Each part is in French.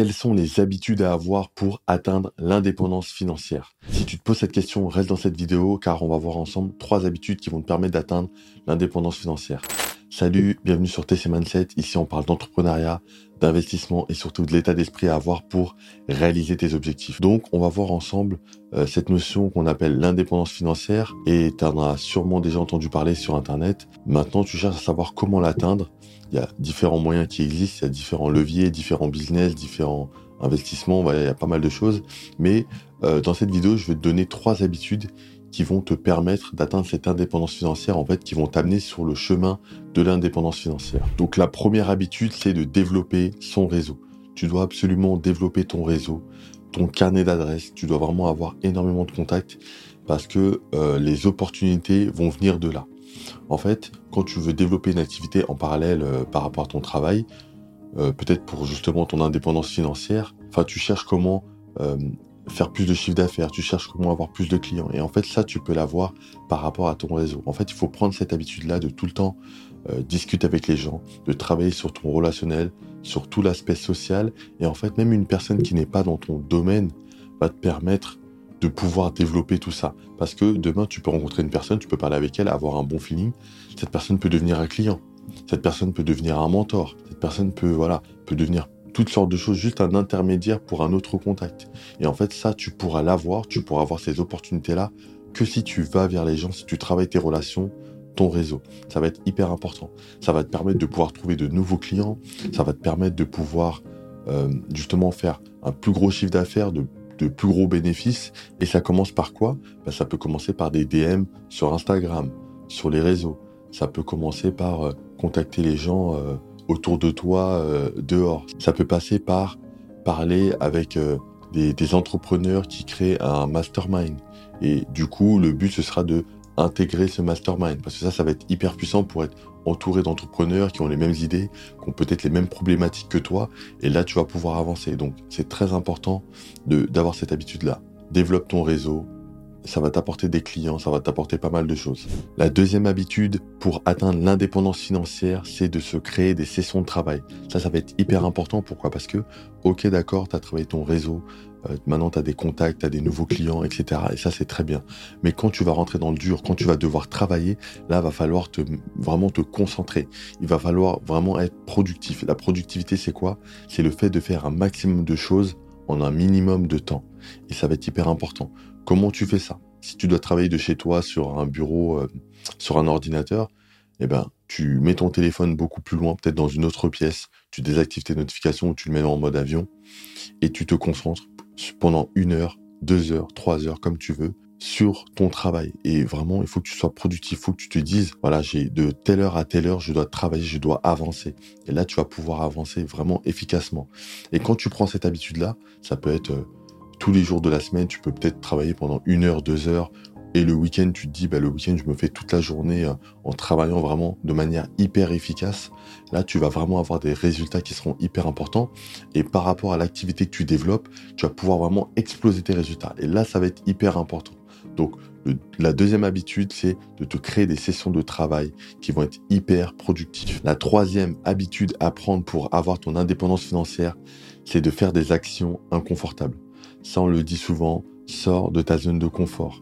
quelles sont les habitudes à avoir pour atteindre l'indépendance financière? Si tu te poses cette question, reste dans cette vidéo car on va voir ensemble trois habitudes qui vont te permettre d'atteindre l'indépendance financière. Salut, bienvenue sur TC Mindset. Ici, on parle d'entrepreneuriat, d'investissement et surtout de l'état d'esprit à avoir pour réaliser tes objectifs. Donc, on va voir ensemble euh, cette notion qu'on appelle l'indépendance financière et tu en as sûrement déjà entendu parler sur Internet. Maintenant, tu cherches à savoir comment l'atteindre. Il y a différents moyens qui existent, il y a différents leviers, différents business, différents investissements, il y a pas mal de choses. Mais euh, dans cette vidéo, je vais te donner trois habitudes qui vont te permettre d'atteindre cette indépendance financière, en fait, qui vont t'amener sur le chemin de l'indépendance financière. Donc la première habitude, c'est de développer son réseau. Tu dois absolument développer ton réseau, ton carnet d'adresses. Tu dois vraiment avoir énormément de contacts parce que euh, les opportunités vont venir de là. En fait, quand tu veux développer une activité en parallèle euh, par rapport à ton travail, euh, peut-être pour justement ton indépendance financière, enfin, tu cherches comment faire plus de chiffre d'affaires, tu cherches comment avoir plus de clients. Et en fait, ça, tu peux l'avoir par rapport à ton réseau. En fait, il faut prendre cette habitude-là de tout le temps euh, discuter avec les gens, de travailler sur ton relationnel, sur tout l'aspect social. Et en fait, même une personne qui n'est pas dans ton domaine va te permettre de pouvoir développer tout ça. Parce que demain, tu peux rencontrer une personne, tu peux parler avec elle, avoir un bon feeling. Cette personne peut devenir un client. Cette personne peut devenir un mentor. Cette personne peut, voilà, peut devenir toutes sortes de choses, juste un intermédiaire pour un autre contact. Et en fait, ça, tu pourras l'avoir, tu pourras avoir ces opportunités-là que si tu vas vers les gens, si tu travailles tes relations, ton réseau. Ça va être hyper important. Ça va te permettre de pouvoir trouver de nouveaux clients, ça va te permettre de pouvoir euh, justement faire un plus gros chiffre d'affaires, de, plus gros bénéfices. Et ça commence par quoi? Ben, Ça peut commencer par des DM sur Instagram, sur les réseaux. Ça peut commencer par euh, contacter les gens. Euh, autour de toi euh, dehors. Ça peut passer par parler avec euh, des, entrepreneurs qui créent un mastermind. Et du coup, le but, ce sera de intégrer ce mastermind. Parce que ça, ça va être hyper puissant pour être entouré d'entrepreneurs qui ont les mêmes idées, qui ont peut-être les mêmes problématiques que toi. Et là, tu vas pouvoir avancer. Donc, c'est très important d'avoir cette habitude-là. Développe ton réseau, ça va t'apporter des clients, ça va t'apporter pas mal de choses. La deuxième habitude pour atteindre l'indépendance financière, c'est de se créer des sessions de travail. Ça, ça va être hyper important. Pourquoi? Parce que, ok, d'accord, tu as travaillé ton réseau, euh, maintenant tu as des contacts, tu as des nouveaux clients, etc. Et ça, c'est très bien. Mais quand tu vas rentrer dans le dur, quand tu vas devoir travailler, là, va falloir te, vraiment te concentrer. Il va falloir vraiment être productif. La productivité, c'est quoi? C'est le fait de faire un maximum de choses en un minimum de temps. Et ça va être hyper important. Comment tu fais ça? Si tu dois travailler de chez toi sur un bureau, euh, sur un ordinateur, eh ben, tu mets ton téléphone beaucoup plus loin, peut-être dans une autre pièce, tu désactives tes notifications, tu le mets en mode avion, et tu te concentres pendant une heure, deux heures, trois heures, comme tu veux, sur ton travail. Et vraiment, il faut que tu sois productif, il faut que tu te dises, voilà, j'ai de telle heure à telle heure, je dois travailler, je dois avancer. Et là, tu vas pouvoir avancer vraiment efficacement. Et quand tu prends cette habitude-là, ça peut être euh, tous les jours de la semaine, tu peux peut-être travailler pendant une heure, deux heures, et le week-end, tu te dis, bah, le week-end, je me fais toute la journée euh, en travaillant vraiment de manière hyper efficace. Là, tu vas vraiment avoir des résultats qui seront hyper importants. Et par rapport à l'activité que tu développes, tu vas pouvoir vraiment exploser tes résultats. Et là, ça va être hyper important. Donc, la deuxième habitude, c'est de te créer des sessions de travail qui vont être hyper productives. La troisième habitude à prendre pour avoir ton indépendance financière, c'est de faire des actions inconfortables. Ça, on le dit souvent, sors de ta zone de confort.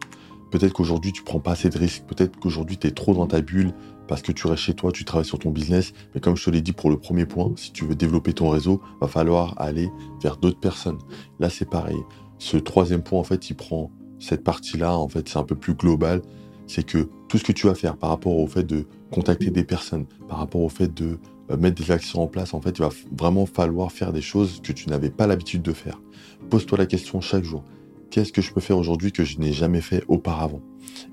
Peut-être qu'aujourd'hui, tu prends pas assez de risques. Peut-être qu'aujourd'hui, tu es trop dans ta bulle parce que tu restes chez toi, tu travailles sur ton business. Mais comme je te l'ai dit pour le premier point, si tu veux développer ton réseau, va falloir aller vers d'autres personnes. Là, c'est pareil. Ce troisième point, en fait, il prend cette partie-là. En fait, c'est un peu plus global. C'est que tout ce que tu vas faire par rapport au fait de contacter des personnes, par rapport au fait de euh, mettre des actions en place, en fait, il va vraiment falloir faire des choses que tu n'avais pas l'habitude de faire. Pose-toi la question chaque jour. Qu'est-ce que je peux faire aujourd'hui que je n'ai jamais fait auparavant?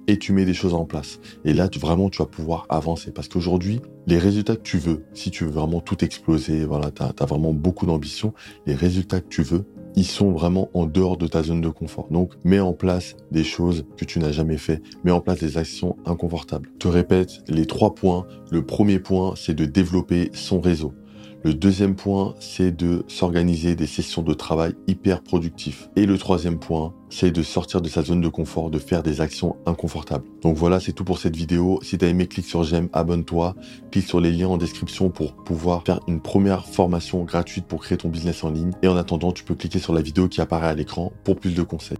Et tu mets des choses en place. Et là, vraiment, tu vas pouvoir avancer. Parce qu'aujourd'hui, les résultats que tu veux, si tu veux vraiment tout exploser, voilà, tu as, vraiment beaucoup d'ambition, les résultats que tu veux, ils sont vraiment en dehors de ta zone de confort. Donc, mets en place des choses que tu n'as jamais fait. Mets en place des actions inconfortables. Je te répète les trois points. Le premier point, c'est de développer son réseau. Le deuxième point, c'est de s'organiser des sessions de travail hyper productifs. Et le troisième point, c'est de sortir de sa zone de confort, de faire des actions inconfortables. Donc voilà, c'est tout pour cette vidéo. Si tu as aimé, clique sur j'aime, abonne-toi, clique sur les liens en description pour pouvoir faire une première formation gratuite pour créer ton business en ligne. Et en attendant, tu peux cliquer sur la vidéo qui apparaît à l'écran pour plus de conseils.